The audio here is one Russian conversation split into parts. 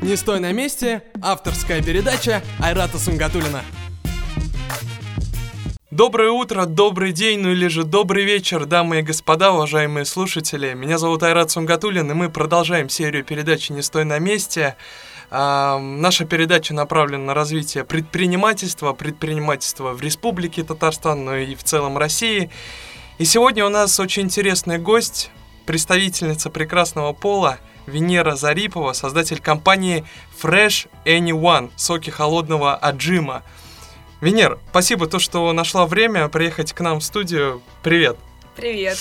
Не стой на месте. Авторская передача Айрата Сунгатулина. Доброе утро, добрый день, ну или же добрый вечер, дамы и господа, уважаемые слушатели. Меня зовут Айрат Сунгатулин, и мы продолжаем серию передачи «Не стой на месте». А, наша передача направлена на развитие предпринимательства, предпринимательства в Республике Татарстан, но и в целом России. И сегодня у нас очень интересный гость, представительница прекрасного пола Венера Зарипова, создатель компании Fresh Anyone, соки холодного отжима. Венер, спасибо то, что нашла время приехать к нам в студию. Привет. Привет.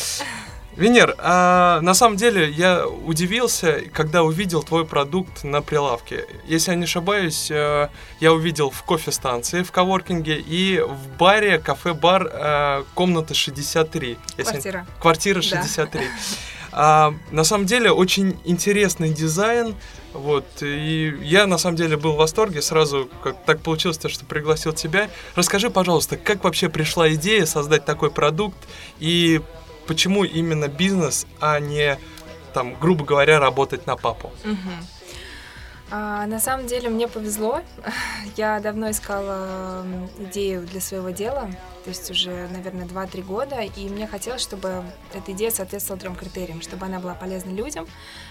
Венер, а на самом деле я удивился, когда увидел твой продукт на прилавке. Если я не ошибаюсь, э, я увидел в кофе-станции, в коворкинге и в баре, кафе-бар э, комната 63. Квартира. Если... Квартира 63. Да. А, на самом деле очень интересный дизайн, вот, и я на самом деле был в восторге, сразу как так получилось, что пригласил тебя. Расскажи, пожалуйста, как вообще пришла идея создать такой продукт и почему именно бизнес, а не, там, грубо говоря, работать на папу? Угу. А, на самом деле мне повезло. Я давно искала идею для своего дела, то есть уже, наверное, 2-3 года, и мне хотелось, чтобы эта идея соответствовала трем критериям, чтобы она была полезна людям,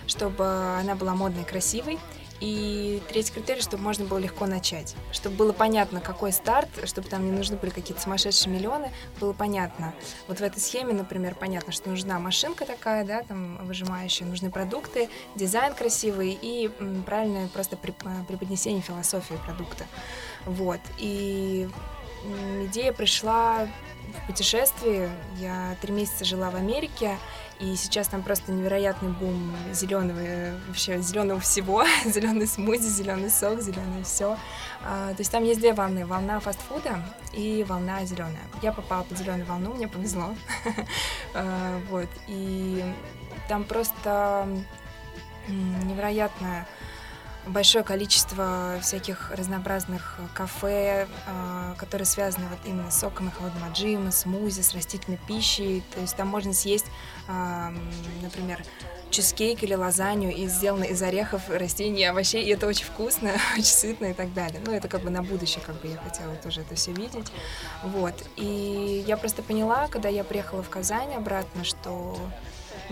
чтобы она была модной, красивой, и третий критерий, чтобы можно было легко начать, чтобы было понятно, какой старт, чтобы там не нужны были какие-то сумасшедшие миллионы, было понятно. Вот в этой схеме, например, понятно, что нужна машинка такая, да, там выжимающая, нужны продукты, дизайн красивый и правильное просто преподнесение философии продукта. Вот. И идея пришла в путешествии. Я три месяца жила в Америке, и сейчас там просто невероятный бум зеленого, вообще зеленого всего, зеленый смузи, зеленый сок, зеленое все. А, то есть там есть две волны, волна фастфуда и волна зеленая. Я попала под зеленую волну, мне повезло. а, вот, и там просто невероятная большое количество всяких разнообразных кафе, э, которые связаны вот именно с соком и холодным отжима, смузи, с растительной пищей. То есть там можно съесть, например, чизкейк или лазанью и сделано из орехов, растений, овощей, и это очень вкусно, очень сытно и так далее. Ну, это как бы на будущее, как бы я хотела тоже это все видеть. Вот. И я просто поняла, когда я приехала в Казань обратно, что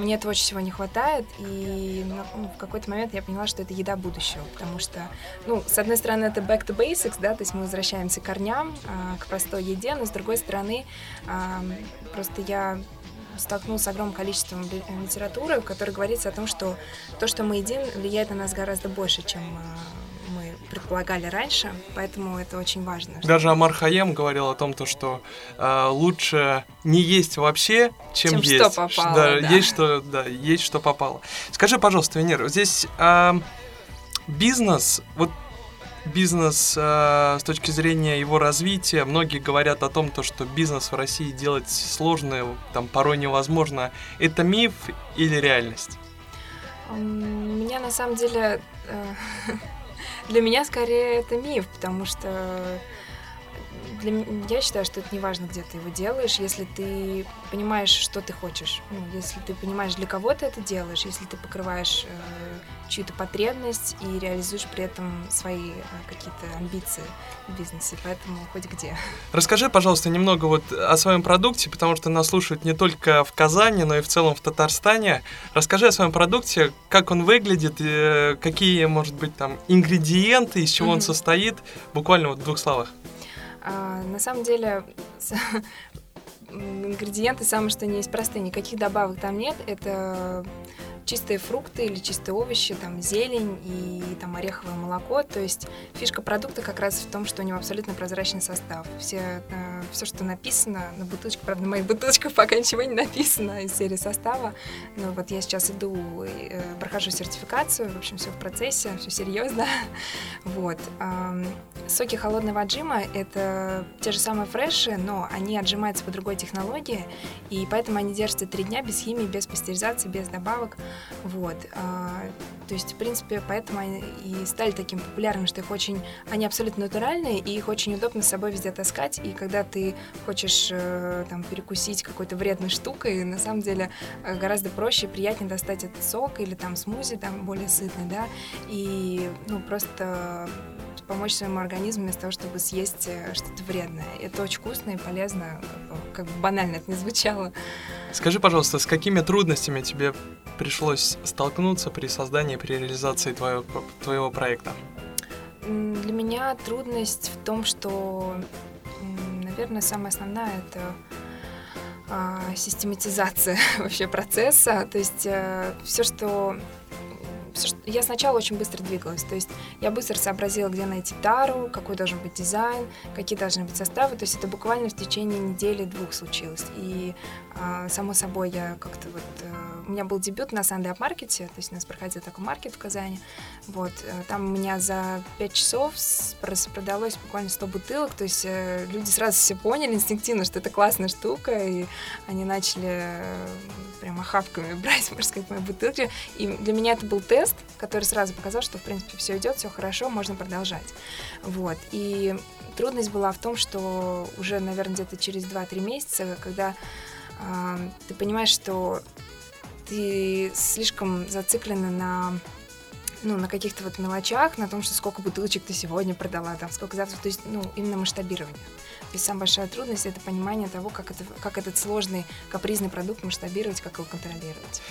мне этого очень всего не хватает, и ну, в какой-то момент я поняла, что это еда будущего, потому что, ну, с одной стороны, это back to basics, да, то есть мы возвращаемся к корням, а, к простой еде, но с другой стороны, а, просто я столкнулась с огромным количеством литературы, в которой говорится о том, что то, что мы едим, влияет на нас гораздо больше, чем а, предполагали раньше, поэтому это очень важно. Даже Амар Хаем говорил о том, то, что э, лучше не есть вообще, чем, чем есть. что попало. Да, да, есть что, да, есть что попало. Скажи, пожалуйста, Венера, здесь э, бизнес, вот бизнес э, с точки зрения его развития, многие говорят о том, то, что бизнес в России делать сложно, там порой невозможно. Это миф или реальность? Меня на самом деле э, Для меня скорее это миф, потому что для, я считаю, что это не важно, где ты его делаешь, если ты понимаешь, что ты хочешь. Ну, если ты понимаешь, для кого ты это делаешь, если ты покрываешь э, чью-то потребность и реализуешь при этом свои э, какие-то амбиции в бизнесе. Поэтому хоть где. Расскажи, пожалуйста, немного вот о своем продукте, потому что нас слушают не только в Казани, но и в целом в Татарстане. Расскажи о своем продукте, как он выглядит, э, какие, может быть, там ингредиенты, из чего mm-hmm. он состоит, буквально вот в двух словах. А, на самом деле ингредиенты самые что не есть простые, никаких добавок там нет. Это чистые фрукты или чистые овощи, там зелень и там ореховое молоко. То есть фишка продукта как раз в том, что у него абсолютно прозрачный состав. Все, э, все что написано на бутылочке, правда, на моих бутылочках пока ничего не написано из серии состава, но вот я сейчас иду, э, прохожу сертификацию, в общем, все в процессе, все серьезно. Вот. Соки холодного отжима — это те же самые фреши, но они отжимаются по другой технологии, и поэтому они держатся три дня без химии, без пастеризации, без добавок. Вот. А, То есть, в принципе, поэтому они и стали таким популярными, что их очень, они абсолютно натуральные, и их очень удобно с собой везде таскать. И когда ты хочешь э, там перекусить какой-то вредной штукой, на самом деле э, гораздо проще и приятнее достать этот сок или там смузи, там более сытный, да, и ну просто помочь своему организму вместо того, чтобы съесть э, что-то вредное. Это очень вкусно и полезно, как бы банально это не звучало. Скажи, пожалуйста, с какими трудностями тебе пришлось столкнуться при создании, при реализации твоего, твоего проекта? Для меня трудность в том, что, наверное, самая основная это а, систематизация вообще процесса. То есть э, все, что я сначала очень быстро двигалась, то есть я быстро сообразила, где найти тару, какой должен быть дизайн, какие должны быть составы, то есть это буквально в течение недели-двух случилось. И, а, само собой, я как-то вот... А, у меня был дебют на Sunday маркете, то есть у нас проходил такой маркет в Казани, вот, э, там у меня за 5 часов продалось буквально 100 бутылок, то есть э, люди сразу все поняли инстинктивно, что это классная штука, и они начали прямо хавками брать, можно сказать, мои бутылки, и для меня это был тест, который сразу показал, что, в принципе, все идет, все хорошо, можно продолжать. Вот. И трудность была в том, что уже, наверное, где-то через 2-3 месяца, когда э, ты понимаешь, что ты слишком зациклена на ну, на каких-то вот мелочах, на том, что сколько бутылочек ты сегодня продала, там, сколько завтра, то есть, ну, именно масштабирование. Есть самая большая трудность — это понимание того, как, это, как этот сложный, капризный продукт масштабировать, как его контролировать.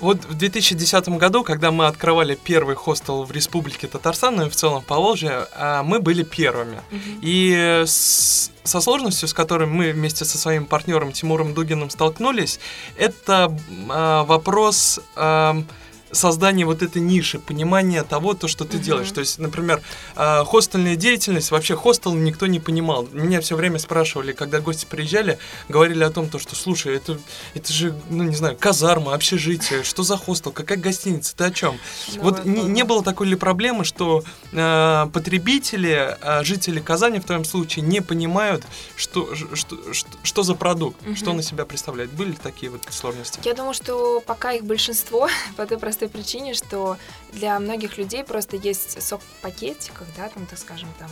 Вот в 2010 году, когда мы открывали первый хостел в Республике Татарстан, ну и в целом по Волжье, а, мы были первыми. Mm-hmm. И с, со сложностью, с которой мы вместе со своим партнером Тимуром Дугиным столкнулись, это а, вопрос... А, создание вот этой ниши, понимание того, то, что ты uh-huh. делаешь. То есть, например, э, хостельная деятельность, вообще хостел никто не понимал. Меня все время спрашивали, когда гости приезжали, говорили о том, то, что, слушай, это, это же, ну, не знаю, казарма, общежитие, что за хостел, какая гостиница, ты о чем? Ну, вот не, не было такой ли проблемы, что э, потребители, э, жители Казани в твоем случае не понимают, что, что, что, что за продукт, uh-huh. что он из себя представляет? Были ли такие вот сложности? Я думаю, что пока их большинство, по той простой простой причине, что для многих людей просто есть сок в пакетиках, да, там, так скажем, там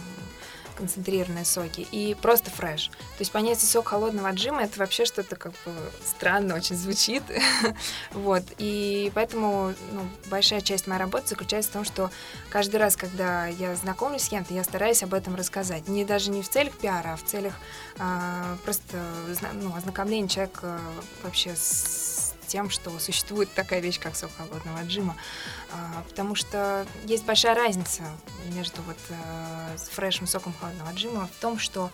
концентрированные соки и просто фреш. То есть понятие сок холодного отжима это вообще что-то как бы странно очень звучит. вот. И поэтому ну, большая часть моей работы заключается в том, что каждый раз, когда я знакомлюсь с кем-то, я стараюсь об этом рассказать. Не даже не в целях пиара, а в целях а, просто ну, ознакомления человека вообще с тем, что существует такая вещь, как сок холодного отжима. А, потому что есть большая разница между вот э, фрешем соком холодного отжима в том, что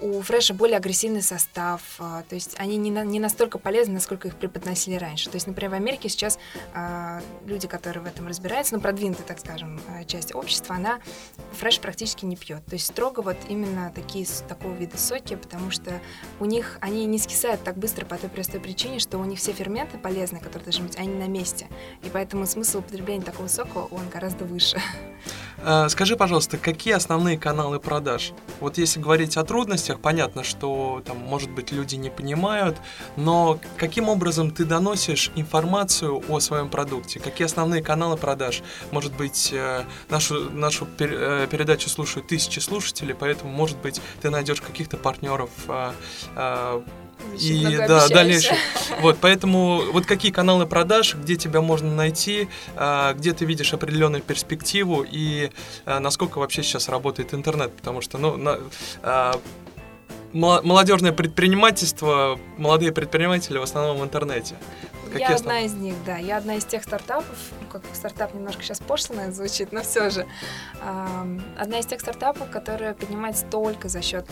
у фреша более агрессивный состав, а, то есть они не, на, не настолько полезны, насколько их преподносили раньше. То есть, например, в Америке сейчас а, люди, которые в этом разбираются, ну, продвинутая, так скажем, а, часть общества, она фреш практически не пьет. То есть строго вот именно такие, такого вида соки, потому что у них они не скисают так быстро по той простой причине, что у них все ферменты полезные, которые должны быть, они на месте. И поэтому смысл употребления такого сока, он гораздо выше. Скажи, пожалуйста, какие основные каналы продаж? Вот если говорить о трудностях, трудностях. Понятно, что там, может быть, люди не понимают, но каким образом ты доносишь информацию о своем продукте? Какие основные каналы продаж? Может быть, э, нашу, нашу э, передачу слушают тысячи слушателей, поэтому, может быть, ты найдешь каких-то партнеров а, и да, дальнейшее. Вот, поэтому вот какие каналы продаж, где тебя можно найти, где ты видишь определенную перспективу и насколько вообще сейчас работает интернет, потому что, ну, на, молодежное предпринимательство, молодые предприниматели в основном в интернете. Какие я основ... одна из них, да. Я одна из тех стартапов, ну, как стартап немножко сейчас пошло звучит, но все же. одна из тех стартапов, которая поднимается только за счет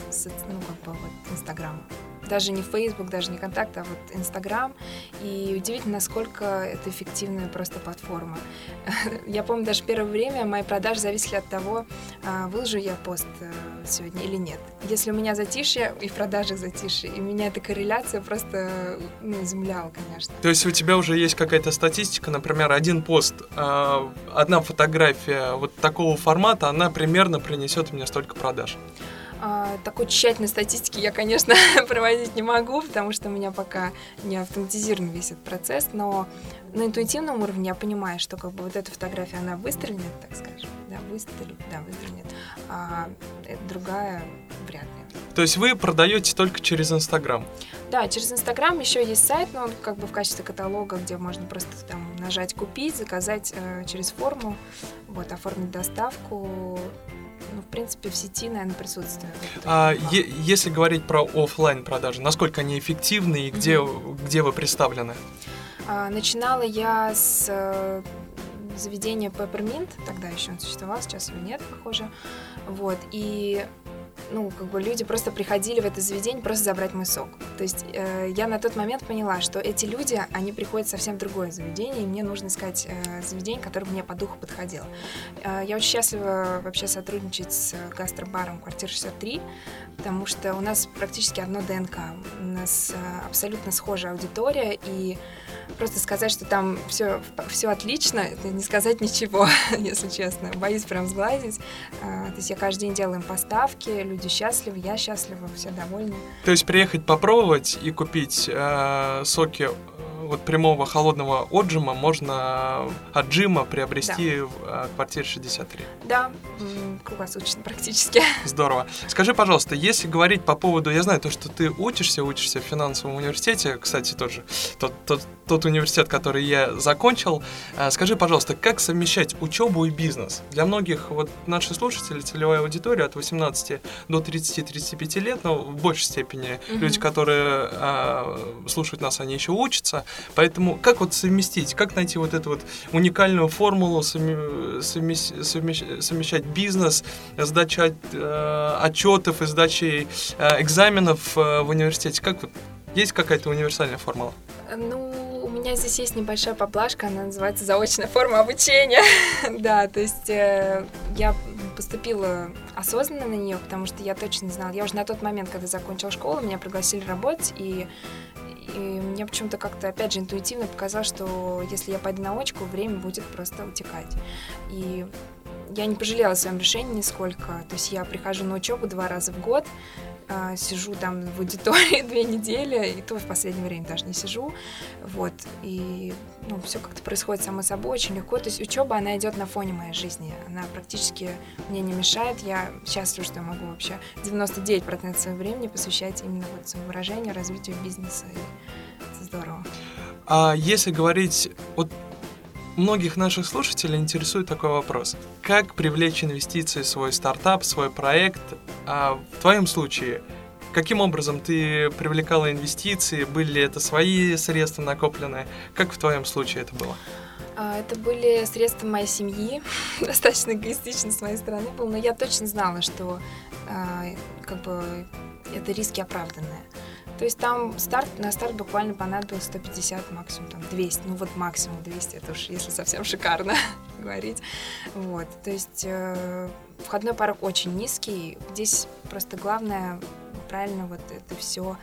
ну, как бы, вот, Инстаграма даже не Facebook, даже не Контакт, а вот Инстаграм. И удивительно, насколько это эффективная просто платформа. Я помню, даже первое время мои продажи зависели от того, а, выложу я пост э, сегодня или нет. Если у меня затишье, и в продажах затишье, и меня эта корреляция просто ну, изумляла, конечно. То есть у тебя уже есть какая-то статистика, например, один пост, а, одна фотография вот такого формата, она примерно принесет мне столько продаж? А, такой тщательной статистики я, конечно, проводить не могу, потому что у меня пока не автоматизирован весь этот процесс, но на интуитивном уровне я понимаю, что как бы вот эта фотография, она выстрелит, так скажем, да, выстрелит, да, выстрелит, а другая вряд ли. То есть вы продаете только через Инстаграм? Да, через Инстаграм еще есть сайт, но он как бы в качестве каталога, где можно просто там нажать купить, заказать э, через форму, вот, оформить доставку, принципе, в сети, наверное, присутствует. А, е- если говорить про офлайн продажи, насколько они эффективны и где, mm-hmm. где вы представлены? А, начинала я с э, заведения Peppermint, тогда еще он существовал, сейчас его нет, похоже. Вот, и ну, как бы люди просто приходили в это заведение просто забрать мой сок. То есть э, я на тот момент поняла, что эти люди, они приходят совсем в другое заведение, и мне нужно искать э, заведение, которое мне по духу подходило. Э, я очень счастлива вообще сотрудничать с гастробаром «Квартира 63», потому что у нас практически одно ДНК. У нас э, абсолютно схожая аудитория, и просто сказать, что там все, все отлично, это не сказать ничего, если честно. Боюсь прям сглазить. Э, то есть я каждый день делаю им поставки, люди счастливы, я счастлива, все довольны. То есть приехать попробовать и купить э, соки э, вот прямого холодного отжима можно от джима приобрести да. в э, квартире 63. Да, круглосуточно практически. Здорово. Скажи, пожалуйста, если говорить по поводу, я знаю то, что ты учишься, учишься в финансовом университете, кстати, тоже тот, тот, тот университет, который я закончил. Э, скажи, пожалуйста, как совмещать учебу и бизнес? Для многих вот наши слушатели, целевая аудитория от 18 до 30-35 лет, но в большей степени mm-hmm. люди, которые э, слушают нас, они еще учатся. Поэтому как вот совместить, как найти вот эту вот уникальную формулу, совмещать, совмещать бизнес, сдача э, отчетов и сдачи э, экзаменов э, в университете? Как вот есть какая-то универсальная формула? Ну, у меня здесь есть небольшая поблажка, она называется заочная форма обучения. да, то есть э, я поступила осознанно на нее, потому что я точно знала. Я уже на тот момент, когда закончила школу, меня пригласили работать, и и мне почему-то как-то, опять же, интуитивно показалось, что если я пойду на очку, время будет просто утекать. И я не пожалела о своем решении нисколько. То есть я прихожу на учебу два раза в год, э, сижу там в аудитории две недели, и то в последнее время даже не сижу. Вот. И ну, все как-то происходит само собой, очень легко. То есть учеба, она идет на фоне моей жизни. Она практически мне не мешает. Я счастлива, что я могу вообще 99% своего времени посвящать именно вот самовыражению, развитию бизнеса. И это здорово. А если говорить вот многих наших слушателей интересует такой вопрос. Как привлечь инвестиции в свой стартап, свой проект? А в твоем случае, каким образом ты привлекала инвестиции? Были ли это свои средства накопленные? Как в твоем случае это было? А, это были средства моей семьи, достаточно эгоистично с моей стороны было, но я точно знала, что а, как бы это риски оправданные. То есть там старт, на старт буквально понадобилось 150, максимум там 200, ну вот максимум 200, это уж если совсем шикарно говорить. Вот, то есть э, входной порог очень низкий, здесь просто главное правильно вот это все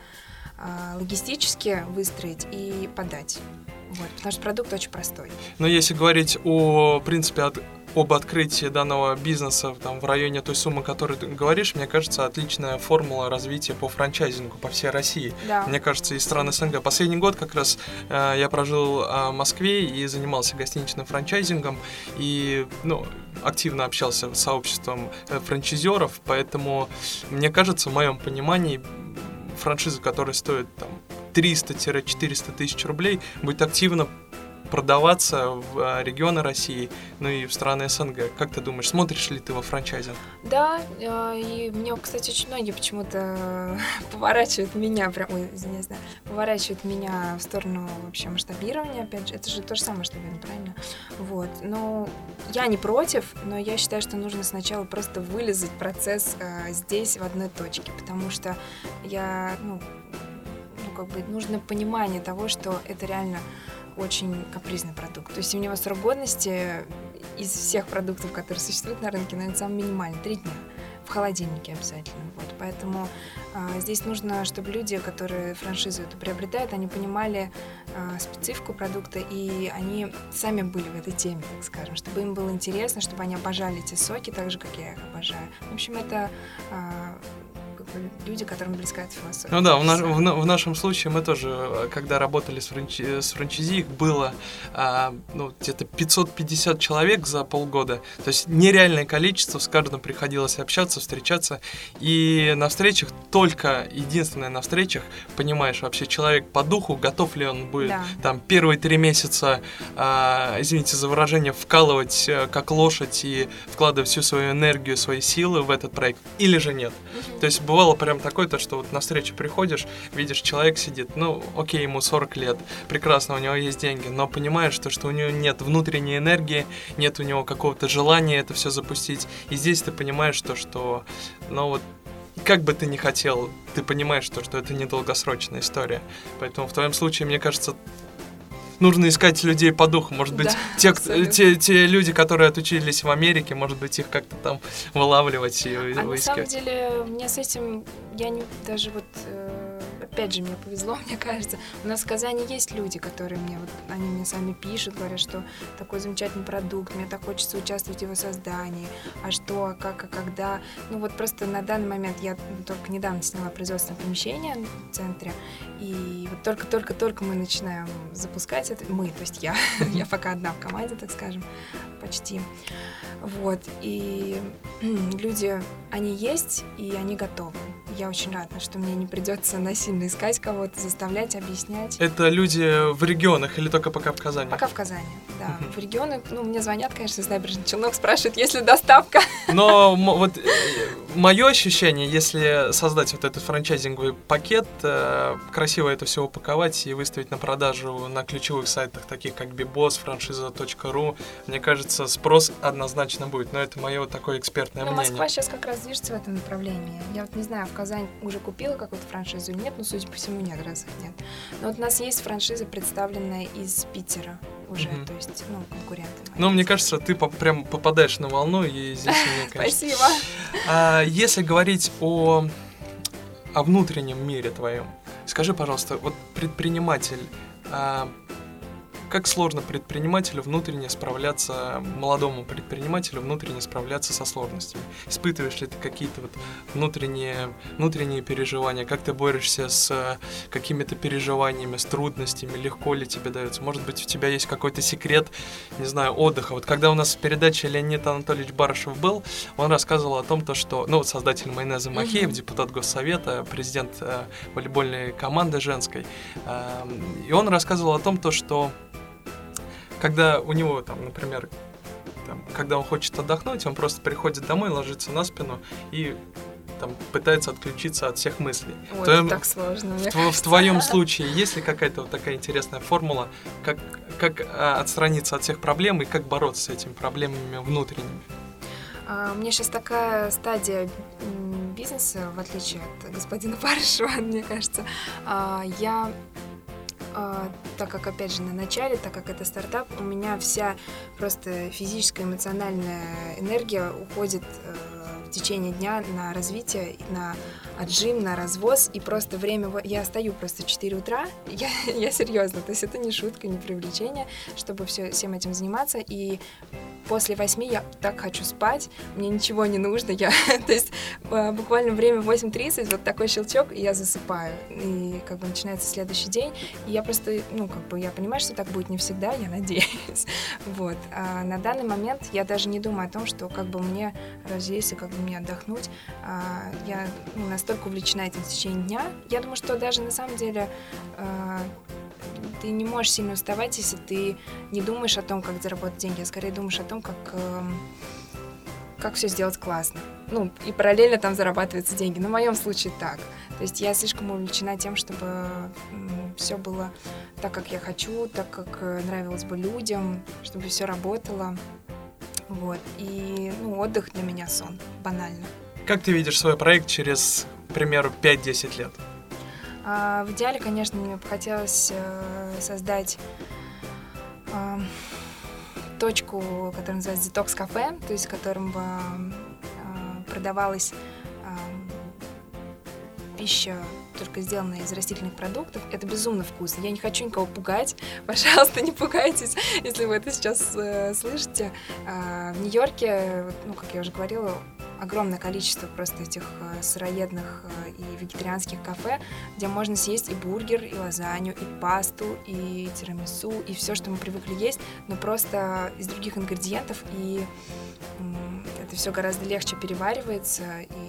э, логистически выстроить и подать. Вот, потому что продукт очень простой. Но если говорить о принципе от об открытии данного бизнеса там, в районе той суммы, которую ты говоришь, мне кажется, отличная формула развития по франчайзингу по всей России. Да. Мне кажется, из стран СНГ. Последний год как раз э, я прожил э, в Москве и занимался гостиничным франчайзингом и ну, активно общался с сообществом э, франчайзеров, поэтому мне кажется, в моем понимании франшиза, которая стоит там 300-400 тысяч рублей, будет активно продаваться в а, регионы России, ну и в страны СНГ. Как ты думаешь, смотришь ли ты во франчайзинг? Да, а, и мне, кстати, очень многие почему-то поворачивают меня, прям, ой, извиняюсь, да, поворачивают меня в сторону вообще масштабирования, опять же, это же то же самое масштабирование, правильно? Вот, но я не против, но я считаю, что нужно сначала просто вылезать процесс э, здесь, в одной точке, потому что я, ну, ну, как бы нужно понимание того, что это реально очень капризный продукт. То есть у него срок годности из всех продуктов, которые существуют на рынке, наверное, самый минимальный, три дня. в холодильнике обязательно. Вот, поэтому а, здесь нужно, чтобы люди, которые франшизу эту приобретают, они понимали а, специфику продукта, и они сами были в этой теме, так скажем, чтобы им было интересно, чтобы они обожали эти соки так же, как я их обожаю. В общем, это люди, которым близка эта философия. Ну да, в, наш, в, в нашем случае мы тоже, э, когда работали с, франчи, с франчизи, их было а, ну, где-то 550 человек за полгода. То есть нереальное количество, с каждым приходилось общаться, встречаться. И на встречах только, единственное на встречах, понимаешь вообще человек по духу, готов ли он будет да. там первые три месяца, а, извините за выражение, вкалывать э, как лошадь и вкладывать всю свою энергию, свои силы в этот проект, или же нет. Угу. То есть бывало прям такое, то, что вот на встречу приходишь, видишь, человек сидит, ну, окей, ему 40 лет, прекрасно, у него есть деньги, но понимаешь, то, что у него нет внутренней энергии, нет у него какого-то желания это все запустить. И здесь ты понимаешь то, что, ну вот, как бы ты ни хотел, ты понимаешь то, что это недолгосрочная история. Поэтому в твоем случае, мне кажется, нужно искать людей по духу. Может быть, да, те, те, те люди, которые отучились в Америке, может быть, их как-то там вылавливать и а выискивать. на самом деле, мне с этим, я не, даже вот э, опять же, мне повезло, мне кажется. У нас в Казани есть люди, которые мне, вот, они мне сами пишут, говорят, что такой замечательный продукт, мне так хочется участвовать в его создании, а что, а как, а когда. Ну вот просто на данный момент я только недавно сняла производственное помещение в центре, и вот только-только-только мы начинаем запускать это, мы, то есть я, я пока одна в команде, так скажем, почти. Вот, и люди, они есть, и они готовы. Я очень рада, что мне не придется насильно искать кого-то, заставлять, объяснять. Это люди в регионах или только пока в Казани? Пока в Казани, да. В регионах, ну, мне звонят, конечно, из набережных Челнок, спрашивают, есть ли доставка. Но вот э, мое ощущение, если создать вот этот франчайзинговый пакет, э, красиво это все упаковать и выставить на продажу на ключевых сайтах, таких как Bibos, франшиза.ру, мне кажется, спрос однозначно будет. Но это мое вот такое экспертное Но мнение. Москва сейчас как раз движется в этом направлении. Я вот не знаю, в Казань уже купила какую-то франшизу или нет, но, судя по всему, нет, раз нет. Но вот у нас есть франшиза, представленная из Питера уже, mm-hmm. то есть, ну, конкуренты. Ну, мне кажется, ты по- прям попадаешь на волну, и здесь мне, конечно... Спасибо. А, если говорить о, о внутреннем мире твоем, скажи, пожалуйста, вот предприниматель, а, как сложно предпринимателю внутренне справляться, молодому предпринимателю внутренне справляться со сложностями? Испытываешь ли ты какие-то вот внутренние, внутренние переживания? Как ты борешься с э, какими-то переживаниями, с трудностями? Легко ли тебе дается? Может быть, у тебя есть какой-то секрет, не знаю, отдыха? Вот когда у нас в передаче Леонид Анатольевич Барышев был, он рассказывал о том, то, что, ну, вот создатель майонеза Махеев, депутат Госсовета, президент э, волейбольной команды женской, э, и он рассказывал о том, то, что когда у него там, например, там, когда он хочет отдохнуть, он просто приходит домой, ложится на спину и там пытается отключиться от всех мыслей. Ой, твоем, так сложно. В, в, в твоем случае есть ли какая-то вот такая интересная формула, как, как а, отстраниться от всех проблем и как бороться с этими проблемами внутренними? А, у меня сейчас такая стадия бизнеса, в отличие от господина Барышева, мне кажется. А, я так как, опять же, на начале, так как это стартап, у меня вся просто физическая, эмоциональная энергия уходит э, в течение дня на развитие, на отжим, на развоз, и просто время... Я стою просто в 4 утра, я, я серьезно, то есть это не шутка, не привлечение, чтобы все, всем этим заниматься, и после восьми я так хочу спать, мне ничего не нужно, я, то есть э, буквально время 8.30, вот такой щелчок, и я засыпаю, и как бы начинается следующий день, и я просто, ну, как бы я понимаю, что так будет не всегда, я надеюсь, вот. А на данный момент я даже не думаю о том, что как бы мне развеяться, как бы мне отдохнуть, а, я ну, настолько увлечена этим в течение дня, я думаю, что даже на самом деле а, ты не можешь сильно уставать, если ты не думаешь о том, как заработать деньги, а скорее думаешь о том, как, эм, как все сделать классно. Ну, и параллельно там зарабатываются деньги. В моем случае так. То есть я слишком увлечена тем, чтобы все было так, как я хочу, так, как э, нравилось бы людям, чтобы все работало. Вот. И ну, отдых для меня сон, банально. Как ты видишь свой проект через, к примеру, 5-10 лет? А, в идеале, конечно, мне бы хотелось э, создать э, точку, которая называется Detox кафе, то есть в котором бы э, продавалась пища только сделанная из растительных продуктов. Это безумно вкусно. Я не хочу никого пугать. Пожалуйста, не пугайтесь, если вы это сейчас э, слышите. Э, в Нью-Йорке, ну, как я уже говорила, огромное количество просто этих э, сыроедных э, и вегетарианских кафе, где можно съесть и бургер, и лазанью, и пасту, и тирамису, и все, что мы привыкли есть, но просто из других ингредиентов, и это все гораздо легче переваривается и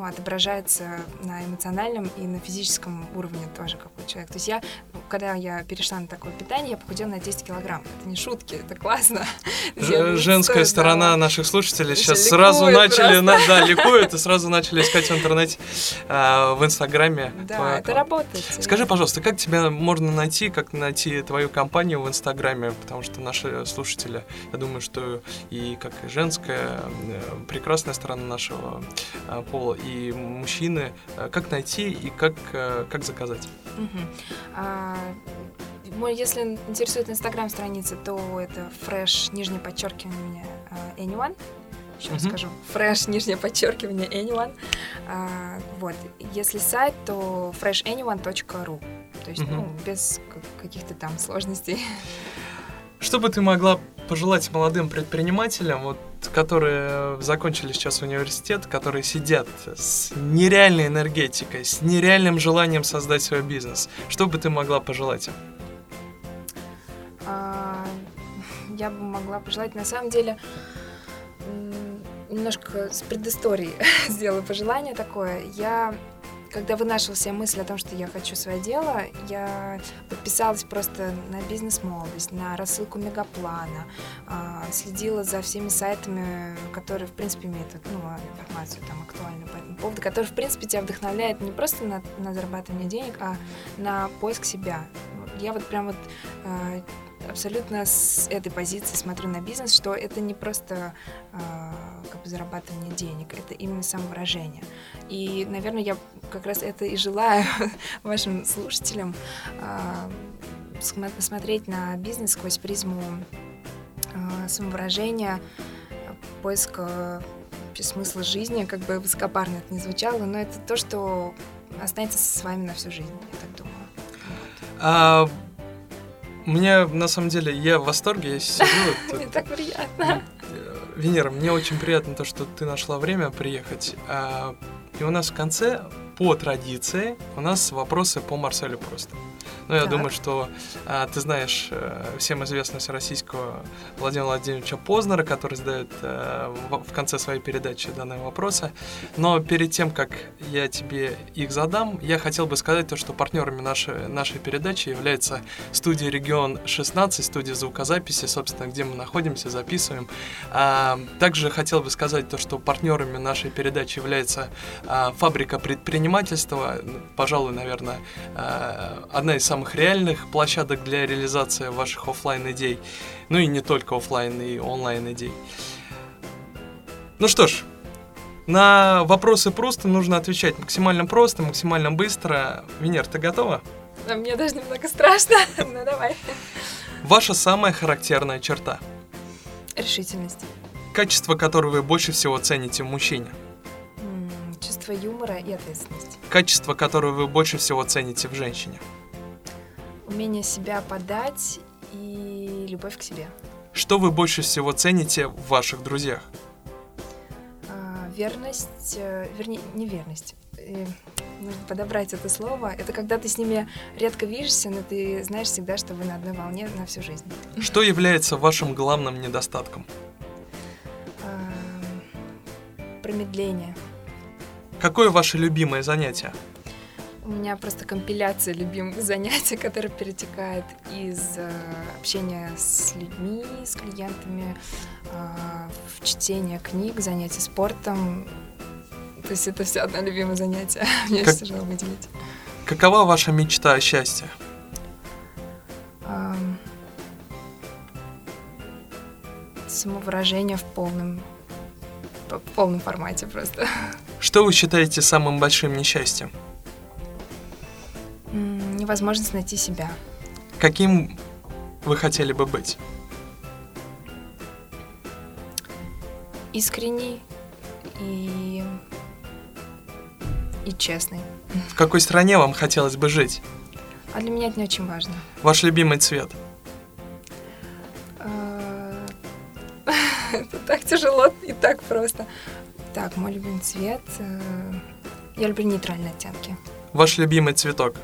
ну, отображается на эмоциональном и на физическом уровне тоже, как у человека. То есть я, когда я перешла на такое питание, я похудела на 10 килограмм. Это не шутки, это классно. Женская сторона наших слушателей сейчас сразу начали, на, да, ликуют и сразу начали искать в интернете, э, в Инстаграме. Да, это работает. Скажи, пожалуйста, как тебя можно найти, как найти твою компанию в Инстаграме, потому что наши слушатели, я думаю, что и как и женская Э, прекрасная сторона нашего э, пола и мужчины. Э, как найти и как, как заказать? Угу. А, если интересует инстаграм страница, то это fresh, нижнее подчеркивание, anyone. Еще раз скажу. Fresh, нижнее подчеркивание, anyone. А, вот. Если сайт, то freshanyone.ru. То есть, ну, без каких-то там сложностей. Что бы ты могла пожелать молодым предпринимателям, вот, которые закончили сейчас университет, которые сидят с нереальной энергетикой, с нереальным желанием создать свой бизнес? Что бы ты могла пожелать им? А, я бы могла пожелать, на самом деле, немножко с предысторией сделаю пожелание такое. Я когда вынашивался мысль о том, что я хочу свое дело, я подписалась просто на бизнес-молодость, на рассылку мегаплана, а, следила за всеми сайтами, которые, в принципе, имеют ну, информацию там актуальную по этому поводу, которые, в принципе, тебя вдохновляют не просто на, на зарабатывание денег, а на поиск себя. Я вот прям вот а, абсолютно с этой позиции смотрю на бизнес, что это не просто э, как бы зарабатывание денег, это именно самовыражение. И, наверное, я как раз это и желаю вашим слушателям э, посмотреть на бизнес сквозь призму э, самовыражения, поиска смысла жизни, как бы высокопарно это не звучало, но это то, что останется с вами на всю жизнь, я так думаю. А, мне, на самом деле, я в восторге, я сижу. Мне так приятно. Венера, мне очень приятно то, что ты нашла время приехать. А, и у нас в конце, по традиции, у нас вопросы по Марселю просто. Но ну, я так. думаю, что а, ты знаешь а, всем известность российского Владимира Владимировича Познера, который задает а, в, в конце своей передачи данные вопросы. Но перед тем, как я тебе их задам, я хотел бы сказать то, что партнерами нашей, нашей передачи является студия «Регион 16», студия звукозаписи, собственно, где мы находимся, записываем. А, также хотел бы сказать то, что партнерами нашей передачи является а, фабрика предпринимательства, пожалуй, наверное, а, одна из самых самых реальных площадок для реализации ваших офлайн идей. Ну и не только офлайн и онлайн идей. Ну что ж, на вопросы просто нужно отвечать максимально просто, максимально быстро. Венер, ты готова? А мне даже немного страшно. ну давай. Ваша самая характерная черта? Решительность. Качество, которое вы больше всего цените в мужчине? Чувство юмора и ответственность. Качество, которое вы больше всего цените в женщине? Умение себя подать и любовь к себе. Что вы больше всего цените в ваших друзьях? А, верность, э, вернее, не верность. Э, нужно подобрать это слово. Это когда ты с ними редко видишься, но ты знаешь всегда, что вы на одной волне на всю жизнь. Что является вашим главным недостатком? А, промедление. Какое ваше любимое занятие? У меня просто компиляция любимых занятий, которые перетекает из э, общения с людьми, с клиентами, э, в чтение книг, занятий спортом. То есть это все одно любимое занятие. Мне как... тяжело выделить. Какова ваша мечта о счастье? Самовыражение в полном, в полном формате просто. Что вы считаете самым большим несчастьем? Невозможность найти себя. Каким вы хотели бы быть? Искренний и и честный. В какой стране вам хотелось бы жить? А для меня это не очень важно. Ваш любимый цвет? А, Это так тяжело и так просто. Так, мой любимый цвет. э, Я люблю нейтральные оттенки. Ваш любимый цветок?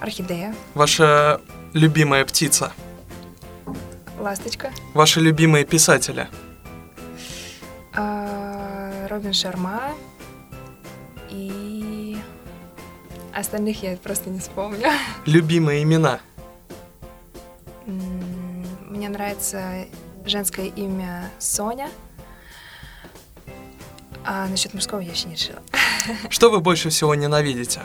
Орхидея, Ваша любимая птица? ласточка, Ваши любимые писатели? а, Робин Шарма и остальных я просто не вспомню. Любимые имена? Мне нравится женское имя Соня. А насчет мужского я еще не решила. Что вы больше всего ненавидите?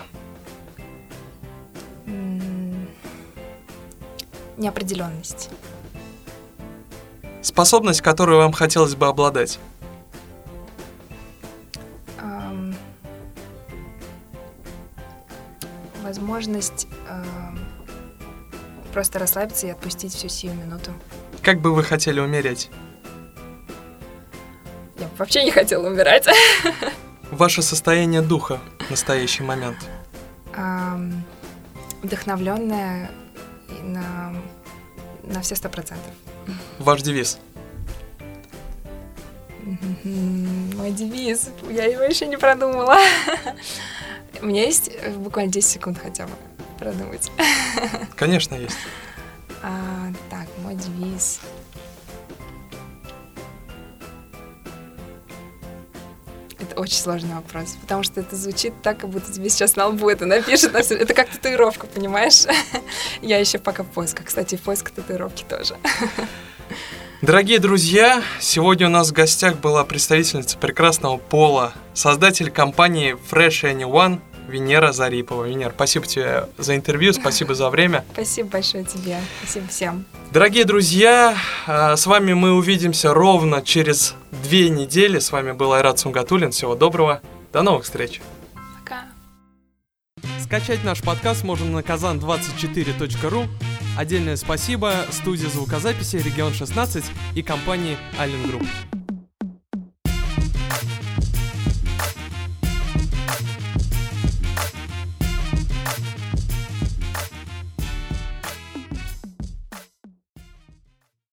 Неопределенность. Способность, которую вам хотелось бы обладать? Возможность ам, просто расслабиться и отпустить всю сию минуту. Как бы вы хотели умереть? Я бы вообще не хотела умирать. Ваше состояние духа в настоящий момент? Ам, Вдохновленная на все сто процентов. Ваш девиз? Мой девиз. Я его еще не продумала. У меня есть э, буквально 10 секунд хотя бы продумать. Конечно, есть. А, так, мой девиз. Очень сложный вопрос, потому что это звучит так, как будто тебе сейчас на лбу это напишет. Это как татуировка, понимаешь? Я еще пока в поисках. Кстати, в поиск татуировки тоже. Дорогие друзья, сегодня у нас в гостях была представительница прекрасного пола, создатель компании Fresh Anyone Венера Зарипова. Венера, спасибо тебе за интервью, спасибо за время. Спасибо большое тебе. Спасибо всем. Дорогие друзья, а, с вами мы увидимся ровно через две недели. С вами был Айрат Сунгатулин. Всего доброго. До новых встреч. Пока. Скачать наш подкаст можно на kazan24.ru. Отдельное спасибо студии звукозаписи «Регион 16» и компании Allen Group.